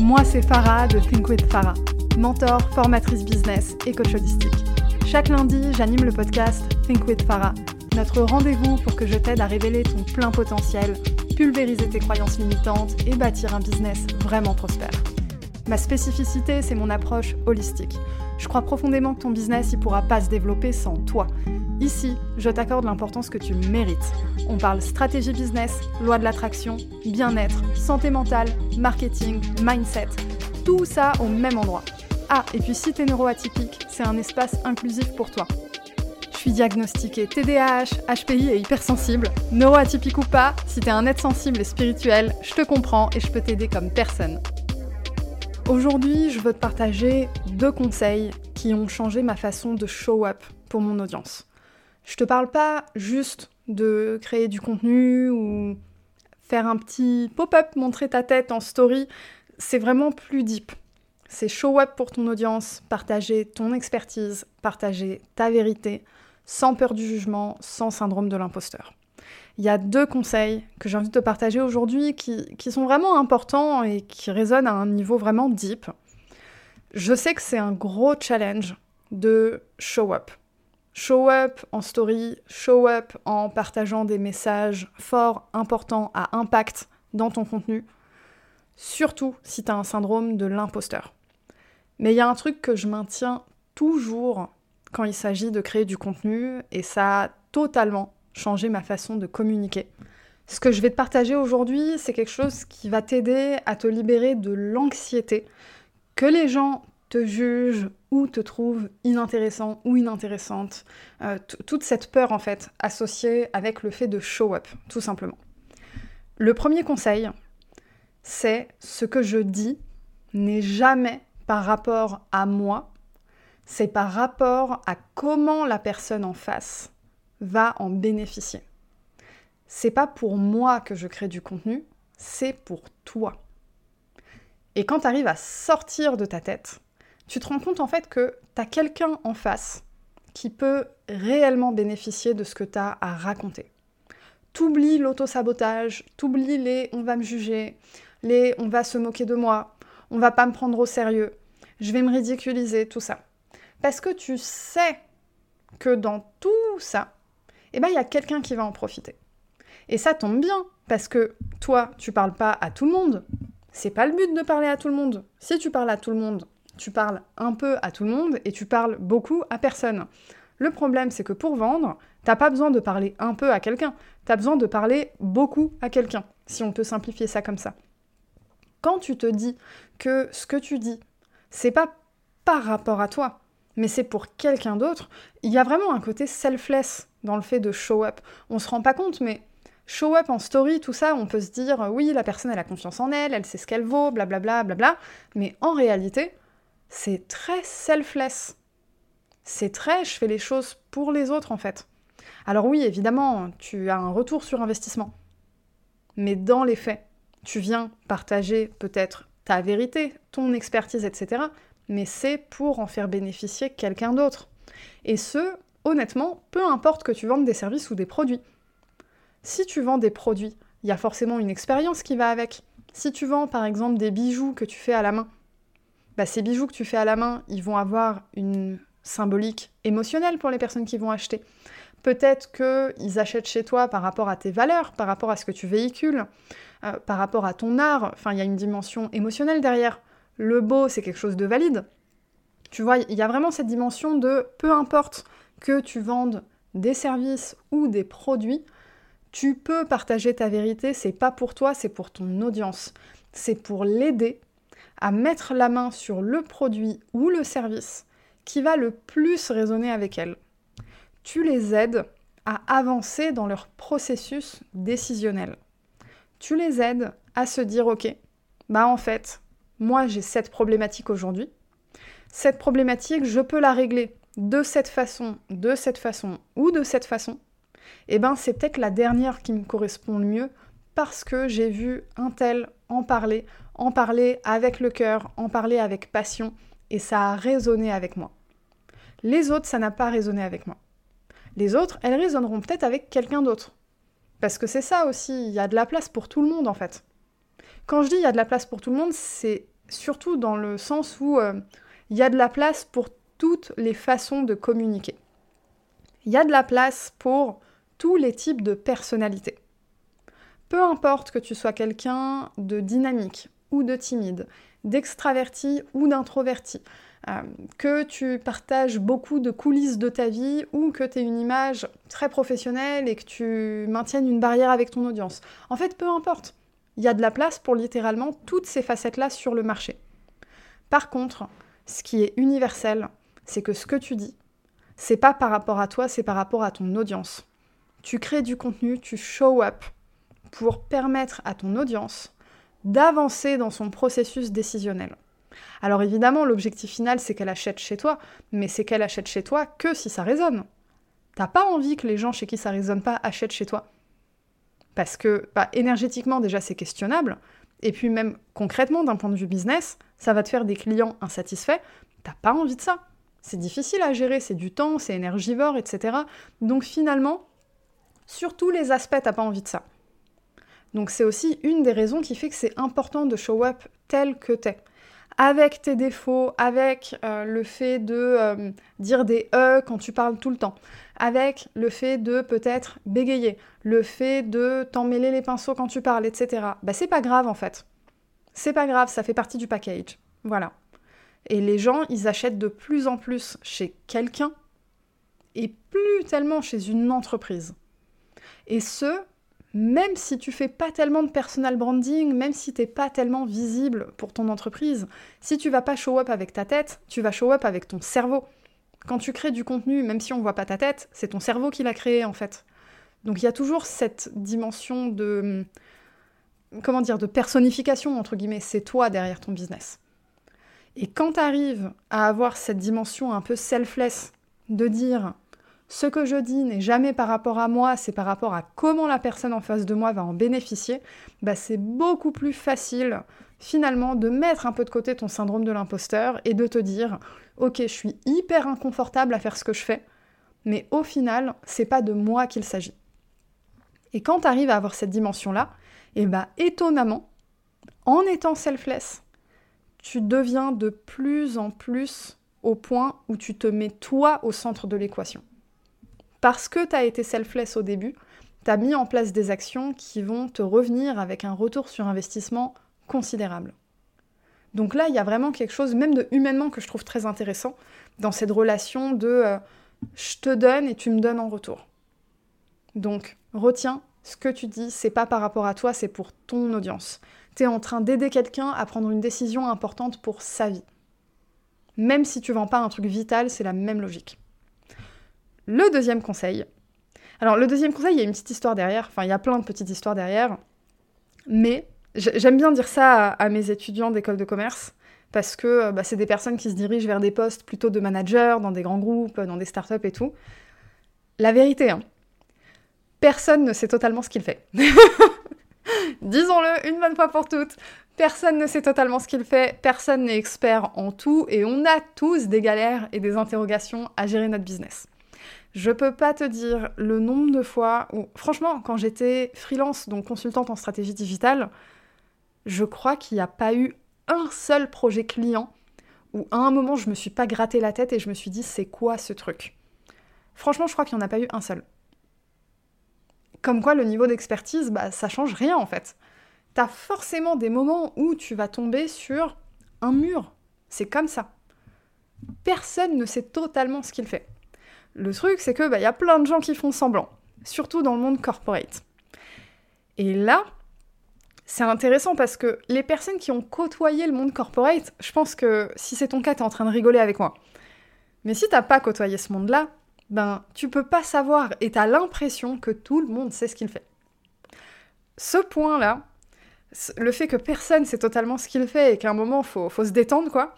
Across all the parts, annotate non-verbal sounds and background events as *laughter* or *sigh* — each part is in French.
Moi, c'est Farah de Think with Farah, mentor, formatrice business et coach holistique. Chaque lundi, j'anime le podcast Think with Farah, notre rendez-vous pour que je t'aide à révéler ton plein potentiel, pulvériser tes croyances limitantes et bâtir un business vraiment prospère. Ma spécificité, c'est mon approche holistique. Je crois profondément que ton business ne pourra pas se développer sans toi. Ici, je t'accorde l'importance que tu mérites. On parle stratégie business, loi de l'attraction, bien-être, santé mentale, marketing, mindset. Tout ça au même endroit. Ah, et puis si t'es neuroatypique, c'est un espace inclusif pour toi. Je suis diagnostiquée TDAH, HPI et hypersensible. Neuroatypique ou pas, si t'es un être sensible et spirituel, je te comprends et je peux t'aider comme personne. Aujourd'hui, je veux te partager deux conseils qui ont changé ma façon de show up pour mon audience. Je te parle pas juste de créer du contenu ou faire un petit pop-up, montrer ta tête en story. C'est vraiment plus deep. C'est show up pour ton audience, partager ton expertise, partager ta vérité, sans peur du jugement, sans syndrome de l'imposteur. Il y a deux conseils que j'ai envie de te partager aujourd'hui qui, qui, sont vraiment importants et qui résonnent à un niveau vraiment deep. Je sais que c'est un gros challenge de show up. Show up en story, show up en partageant des messages forts, importants, à impact dans ton contenu, surtout si tu as un syndrome de l'imposteur. Mais il y a un truc que je maintiens toujours quand il s'agit de créer du contenu, et ça a totalement changé ma façon de communiquer. Ce que je vais te partager aujourd'hui, c'est quelque chose qui va t'aider à te libérer de l'anxiété que les gens te jugent ou te trouvent inintéressant ou inintéressante. Euh, toute cette peur en fait associée avec le fait de show up, tout simplement. Le premier conseil, c'est ce que je dis n'est jamais par rapport à moi, c'est par rapport à comment la personne en face va en bénéficier. C'est pas pour moi que je crée du contenu, c'est pour toi. Et quand tu arrives à sortir de ta tête, tu te rends compte en fait que tu as quelqu'un en face qui peut réellement bénéficier de ce que tu as à raconter. T'oublies l'auto-sabotage, t'oublies les on va me juger, les on va se moquer de moi, on va pas me prendre au sérieux, je vais me ridiculiser, tout ça. Parce que tu sais que dans tout ça, eh ben il y a quelqu'un qui va en profiter. Et ça tombe bien, parce que toi, tu parles pas à tout le monde. C'est pas le but de parler à tout le monde. Si tu parles à tout le monde, tu parles un peu à tout le monde et tu parles beaucoup à personne. Le problème, c'est que pour vendre, t'as pas besoin de parler un peu à quelqu'un, t'as besoin de parler beaucoup à quelqu'un, si on peut simplifier ça comme ça. Quand tu te dis que ce que tu dis, c'est pas par rapport à toi, mais c'est pour quelqu'un d'autre, il y a vraiment un côté selfless dans le fait de show up. On se rend pas compte, mais show up en story, tout ça, on peut se dire oui, la personne elle a confiance en elle, elle sait ce qu'elle vaut, blablabla, blablabla, mais en réalité, c'est très selfless. C'est très je fais les choses pour les autres en fait. Alors oui, évidemment, tu as un retour sur investissement. Mais dans les faits, tu viens partager peut-être ta vérité, ton expertise, etc. Mais c'est pour en faire bénéficier quelqu'un d'autre. Et ce, honnêtement, peu importe que tu vendes des services ou des produits. Si tu vends des produits, il y a forcément une expérience qui va avec. Si tu vends par exemple des bijoux que tu fais à la main, bah, ces bijoux que tu fais à la main, ils vont avoir une symbolique émotionnelle pour les personnes qui vont acheter. Peut-être qu'ils achètent chez toi par rapport à tes valeurs, par rapport à ce que tu véhicules, euh, par rapport à ton art. Enfin, il y a une dimension émotionnelle derrière. Le beau, c'est quelque chose de valide. Tu vois, il y a vraiment cette dimension de peu importe que tu vendes des services ou des produits, tu peux partager ta vérité, c'est pas pour toi, c'est pour ton audience. C'est pour l'aider à mettre la main sur le produit ou le service qui va le plus résonner avec elle. Tu les aides à avancer dans leur processus décisionnel. Tu les aides à se dire ok, bah en fait, moi j'ai cette problématique aujourd'hui. Cette problématique, je peux la régler de cette façon, de cette façon ou de cette façon. Eh ben, c'est peut-être la dernière qui me correspond le mieux parce que j'ai vu un tel en parler, en parler avec le cœur, en parler avec passion, et ça a résonné avec moi. Les autres, ça n'a pas résonné avec moi. Les autres, elles résonneront peut-être avec quelqu'un d'autre. Parce que c'est ça aussi, il y a de la place pour tout le monde en fait. Quand je dis il y a de la place pour tout le monde, c'est surtout dans le sens où euh, il y a de la place pour toutes les façons de communiquer. Il y a de la place pour tous les types de personnalités. Peu importe que tu sois quelqu'un de dynamique ou de timide, d'extraverti ou d'introverti, euh, que tu partages beaucoup de coulisses de ta vie ou que tu aies une image très professionnelle et que tu maintiennes une barrière avec ton audience. En fait, peu importe. Il y a de la place pour littéralement toutes ces facettes-là sur le marché. Par contre, ce qui est universel, c'est que ce que tu dis, c'est pas par rapport à toi, c'est par rapport à ton audience. Tu crées du contenu, tu show up pour permettre à ton audience d'avancer dans son processus décisionnel. Alors évidemment, l'objectif final, c'est qu'elle achète chez toi, mais c'est qu'elle achète chez toi que si ça résonne. T'as pas envie que les gens chez qui ça résonne pas achètent chez toi. Parce que bah, énergétiquement, déjà, c'est questionnable. Et puis même concrètement, d'un point de vue business, ça va te faire des clients insatisfaits. T'as pas envie de ça. C'est difficile à gérer, c'est du temps, c'est énergivore, etc. Donc finalement, sur tous les aspects, t'as pas envie de ça. Donc c'est aussi une des raisons qui fait que c'est important de show up tel que t'es avec tes défauts, avec euh, le fait de euh, dire des e quand tu parles tout le temps, avec le fait de peut-être bégayer, le fait de t'emmêler les pinceaux quand tu parles, etc. Bah c'est pas grave en fait. C'est pas grave, ça fait partie du package. Voilà. Et les gens, ils achètent de plus en plus chez quelqu'un et plus tellement chez une entreprise. Et ce, même si tu fais pas tellement de personal branding, même si t'es pas tellement visible pour ton entreprise, si tu vas pas show up avec ta tête, tu vas show up avec ton cerveau. Quand tu crées du contenu, même si on voit pas ta tête, c'est ton cerveau qui l'a créé en fait. Donc il y a toujours cette dimension de comment dire de personnification entre guillemets, c'est toi derrière ton business. Et quand tu arrives à avoir cette dimension un peu selfless de dire ce que je dis n'est jamais par rapport à moi, c'est par rapport à comment la personne en face de moi va en bénéficier, bah c'est beaucoup plus facile finalement de mettre un peu de côté ton syndrome de l'imposteur et de te dire ok je suis hyper inconfortable à faire ce que je fais, mais au final c'est pas de moi qu'il s'agit. Et quand tu arrives à avoir cette dimension-là, et eh bah étonnamment, en étant selfless, tu deviens de plus en plus au point où tu te mets toi au centre de l'équation parce que tu as été selfless au début, tu as mis en place des actions qui vont te revenir avec un retour sur investissement considérable. Donc là, il y a vraiment quelque chose, même de humainement, que je trouve très intéressant dans cette relation de euh, je te donne et tu me donnes en retour. Donc, retiens, ce que tu dis, c'est pas par rapport à toi, c'est pour ton audience. Tu es en train d'aider quelqu'un à prendre une décision importante pour sa vie. Même si tu vends pas un truc vital, c'est la même logique. Le deuxième conseil. Alors, le deuxième conseil, il y a une petite histoire derrière. Enfin, il y a plein de petites histoires derrière. Mais j'aime bien dire ça à, mes étudiants d'école de commerce parce que euh, bah, c'est des personnes qui se dirigent vers des postes plutôt de manager, dans des grands groupes, dans des startups et tout. La vérité, hein, personne ne sait totalement ce qu'il fait. *laughs* Disons-le une bonne fois pour toutes, personne ne sait totalement ce qu'il fait, personne n'est expert en tout et on a tous des galères et des interrogations à gérer notre business. Je peux pas te dire le nombre de fois où, franchement, quand j'étais freelance, donc consultante en stratégie digitale, je crois qu'il n'y a pas eu un seul projet client où à un moment je me suis pas gratté la tête et je me suis dit c'est quoi ce truc? Franchement, je crois qu'il n'y en a pas eu un seul. Comme quoi, le niveau d'expertise, bah, ça change rien en fait. T'as forcément des moments où tu vas tomber sur un mur. C'est comme ça. Personne ne sait totalement ce qu'il fait. Le truc, c'est que bah, y a plein de gens qui font semblant, surtout dans le monde corporate. Et là, c'est intéressant parce que les personnes qui ont côtoyé le monde corporate, je pense que si c'est ton cas, t'es en train de rigoler avec moi. Mais si t'as pas côtoyé ce monde-là, ben tu peux pas savoir et t'as l'impression que tout le monde sait ce qu'il fait. Ce point-là, le fait que personne sait totalement ce qu'il fait et qu'à un moment, faut, faut se détendre, quoi,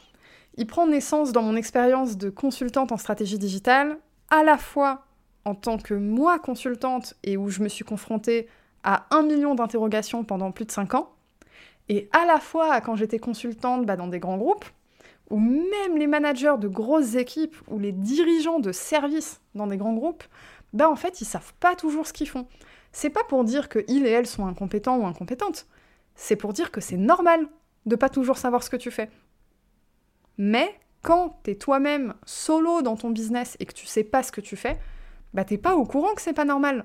il prend naissance dans mon expérience de consultante en stratégie digitale, à la fois en tant que moi consultante et où je me suis confrontée à un million d'interrogations pendant plus de cinq ans, et à la fois quand j'étais consultante bah, dans des grands groupes, où même les managers de grosses équipes ou les dirigeants de services dans des grands groupes, bah en fait ils savent pas toujours ce qu'ils font. C'est pas pour dire que ils et elles sont incompétents ou incompétentes, c'est pour dire que c'est normal de pas toujours savoir ce que tu fais. Mais quand t'es toi-même solo dans ton business et que tu sais pas ce que tu fais, bah t'es pas au courant que c'est pas normal.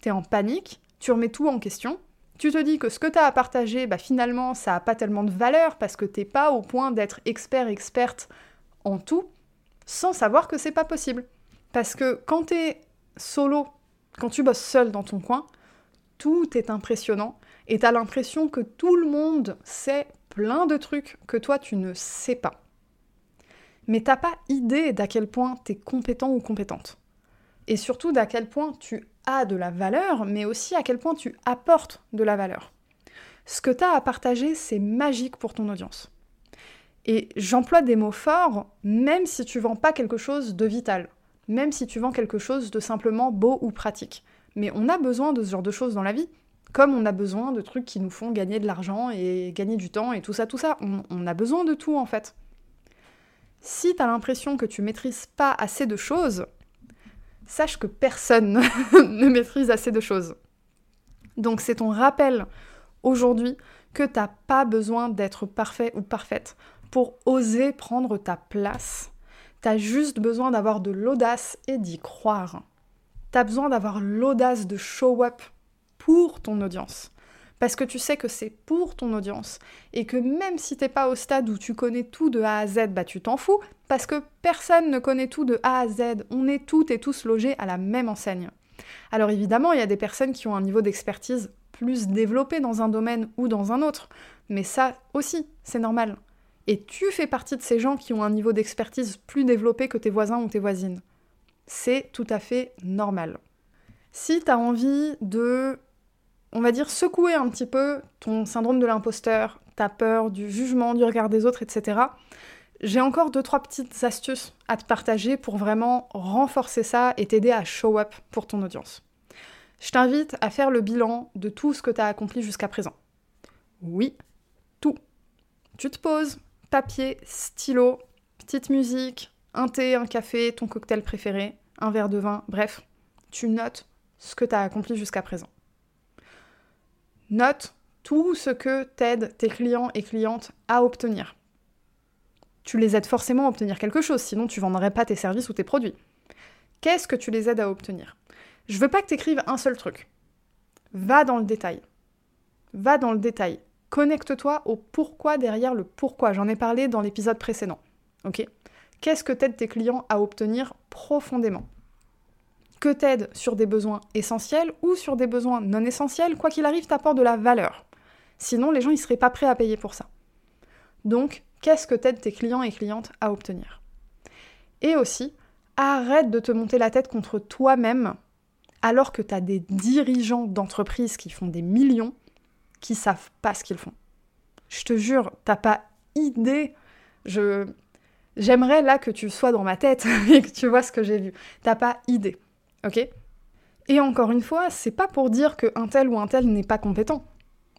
T'es en panique, tu remets tout en question, tu te dis que ce que tu as à partager, bah finalement, ça a pas tellement de valeur parce que t'es pas au point d'être expert, experte en tout, sans savoir que c'est pas possible. Parce que quand t'es solo, quand tu bosses seul dans ton coin, tout est impressionnant et t'as l'impression que tout le monde sait plein de trucs que toi tu ne sais pas. Mais t'as pas idée d'à quel point t'es compétent ou compétente. Et surtout d'à quel point tu as de la valeur, mais aussi à quel point tu apportes de la valeur. Ce que tu as à partager, c'est magique pour ton audience. Et j'emploie des mots forts, même si tu vends pas quelque chose de vital, même si tu vends quelque chose de simplement beau ou pratique. Mais on a besoin de ce genre de choses dans la vie, comme on a besoin de trucs qui nous font gagner de l'argent et gagner du temps et tout ça, tout ça. On, on a besoin de tout en fait. Si tu as l'impression que tu maîtrises pas assez de choses, sache que personne *laughs* ne maîtrise assez de choses. Donc c'est ton rappel aujourd'hui que t'as pas besoin d'être parfait ou parfaite pour oser prendre ta place. T'as juste besoin d'avoir de l'audace et d'y croire. T'as besoin d'avoir l'audace de show up pour ton audience parce que tu sais que c'est pour ton audience et que même si t'es pas au stade où tu connais tout de A à Z, bah tu t'en fous parce que personne ne connaît tout de A à Z. On est toutes et tous logés à la même enseigne. Alors évidemment, il y a des personnes qui ont un niveau d'expertise plus développé dans un domaine ou dans un autre, mais ça aussi, c'est normal. Et tu fais partie de ces gens qui ont un niveau d'expertise plus développé que tes voisins ou tes voisines. C'est tout à fait normal. Si tu as envie de on va dire, secouer un petit peu ton syndrome de l'imposteur, ta peur du jugement, du regard des autres, etc., j'ai encore deux, trois petites astuces à te partager pour vraiment renforcer ça et t'aider à show up pour ton audience. Je t'invite à faire le bilan de tout ce que tu as accompli jusqu'à présent. Oui, tout. Tu te poses, papier, stylo, petite musique, un thé, un café, ton cocktail préféré, un verre de vin, bref, tu notes ce que tu as accompli jusqu'à présent. Note tout ce que t'aident tes clients et clientes à obtenir. Tu les aides forcément à obtenir quelque chose, sinon tu vendrais pas tes services ou tes produits. Qu'est-ce que tu les aides à obtenir? Je veux pas que tu écrives un seul truc. Va dans le détail. Va dans le détail. Connecte-toi au pourquoi derrière le pourquoi. J'en ai parlé dans l'épisode précédent. Ok? Qu'est-ce que t'aides tes clients à obtenir profondément? Que t'aide sur des besoins essentiels ou sur des besoins non essentiels, quoi qu'il arrive, t'apporte de la valeur. Sinon, les gens, ils seraient pas prêts à payer pour ça. Donc, qu'est-ce que t'aides tes clients et clientes à obtenir? Et aussi, arrête de te monter la tête contre toi-même alors que tu as des dirigeants d'entreprises qui font des millions qui savent pas ce qu'ils font. Je te jure, t'as pas idée. Je j'aimerais là que tu sois dans ma tête *laughs* et que tu vois ce que j'ai vu. T'as pas idée. Ok Et encore une fois, c'est pas pour dire qu'un tel ou un tel n'est pas compétent.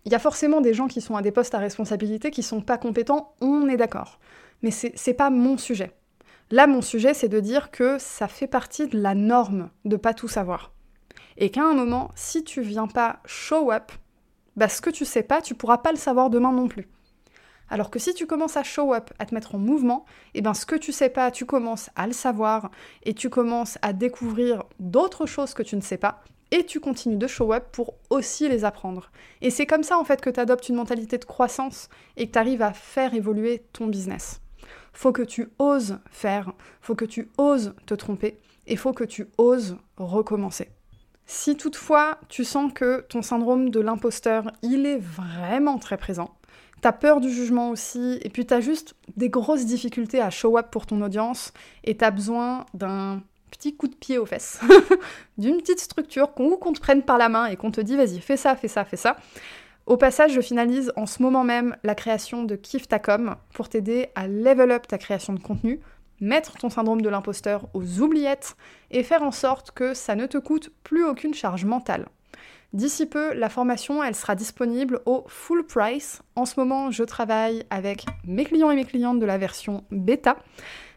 Il y a forcément des gens qui sont à des postes à responsabilité qui sont pas compétents, on est d'accord. Mais c'est pas mon sujet. Là, mon sujet, c'est de dire que ça fait partie de la norme de pas tout savoir. Et qu'à un moment, si tu viens pas show up, bah ce que tu sais pas, tu pourras pas le savoir demain non plus. Alors que si tu commences à show up, à te mettre en mouvement, et eh ben ce que tu sais pas, tu commences à le savoir et tu commences à découvrir d'autres choses que tu ne sais pas et tu continues de show up pour aussi les apprendre. Et c'est comme ça en fait que tu adoptes une mentalité de croissance et que tu arrives à faire évoluer ton business. Faut que tu oses faire, faut que tu oses te tromper et faut que tu oses recommencer. Si toutefois tu sens que ton syndrome de l'imposteur, il est vraiment très présent, T'as peur du jugement aussi, et puis t'as juste des grosses difficultés à show up pour ton audience, et t'as besoin d'un petit coup de pied aux fesses, *laughs* d'une petite structure qu'on te prenne par la main et qu'on te dit vas-y, fais ça, fais ça, fais ça. Au passage, je finalise en ce moment même la création de Kiftacom pour t'aider à level up ta création de contenu, mettre ton syndrome de l'imposteur aux oubliettes et faire en sorte que ça ne te coûte plus aucune charge mentale. D'ici peu, la formation, elle sera disponible au full price. En ce moment, je travaille avec mes clients et mes clientes de la version bêta.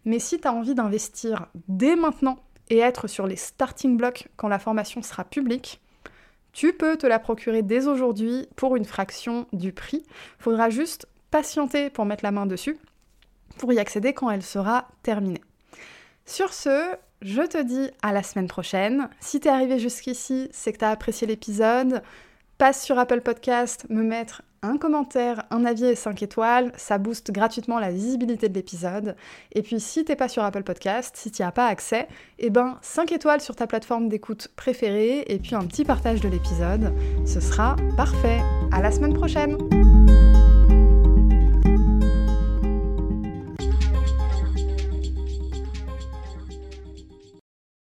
Mais si tu as envie d'investir dès maintenant et être sur les starting blocks quand la formation sera publique, tu peux te la procurer dès aujourd'hui pour une fraction du prix. Faudra juste patienter pour mettre la main dessus pour y accéder quand elle sera terminée. Sur ce, je te dis à la semaine prochaine. Si t'es arrivé jusqu'ici, c'est que t'as apprécié l'épisode. Passe sur Apple Podcast, me mettre un commentaire, un avis et 5 étoiles, ça booste gratuitement la visibilité de l'épisode. Et puis si t'es pas sur Apple Podcast, si t'y as pas accès, eh ben 5 étoiles sur ta plateforme d'écoute préférée et puis un petit partage de l'épisode, ce sera parfait. À la semaine prochaine.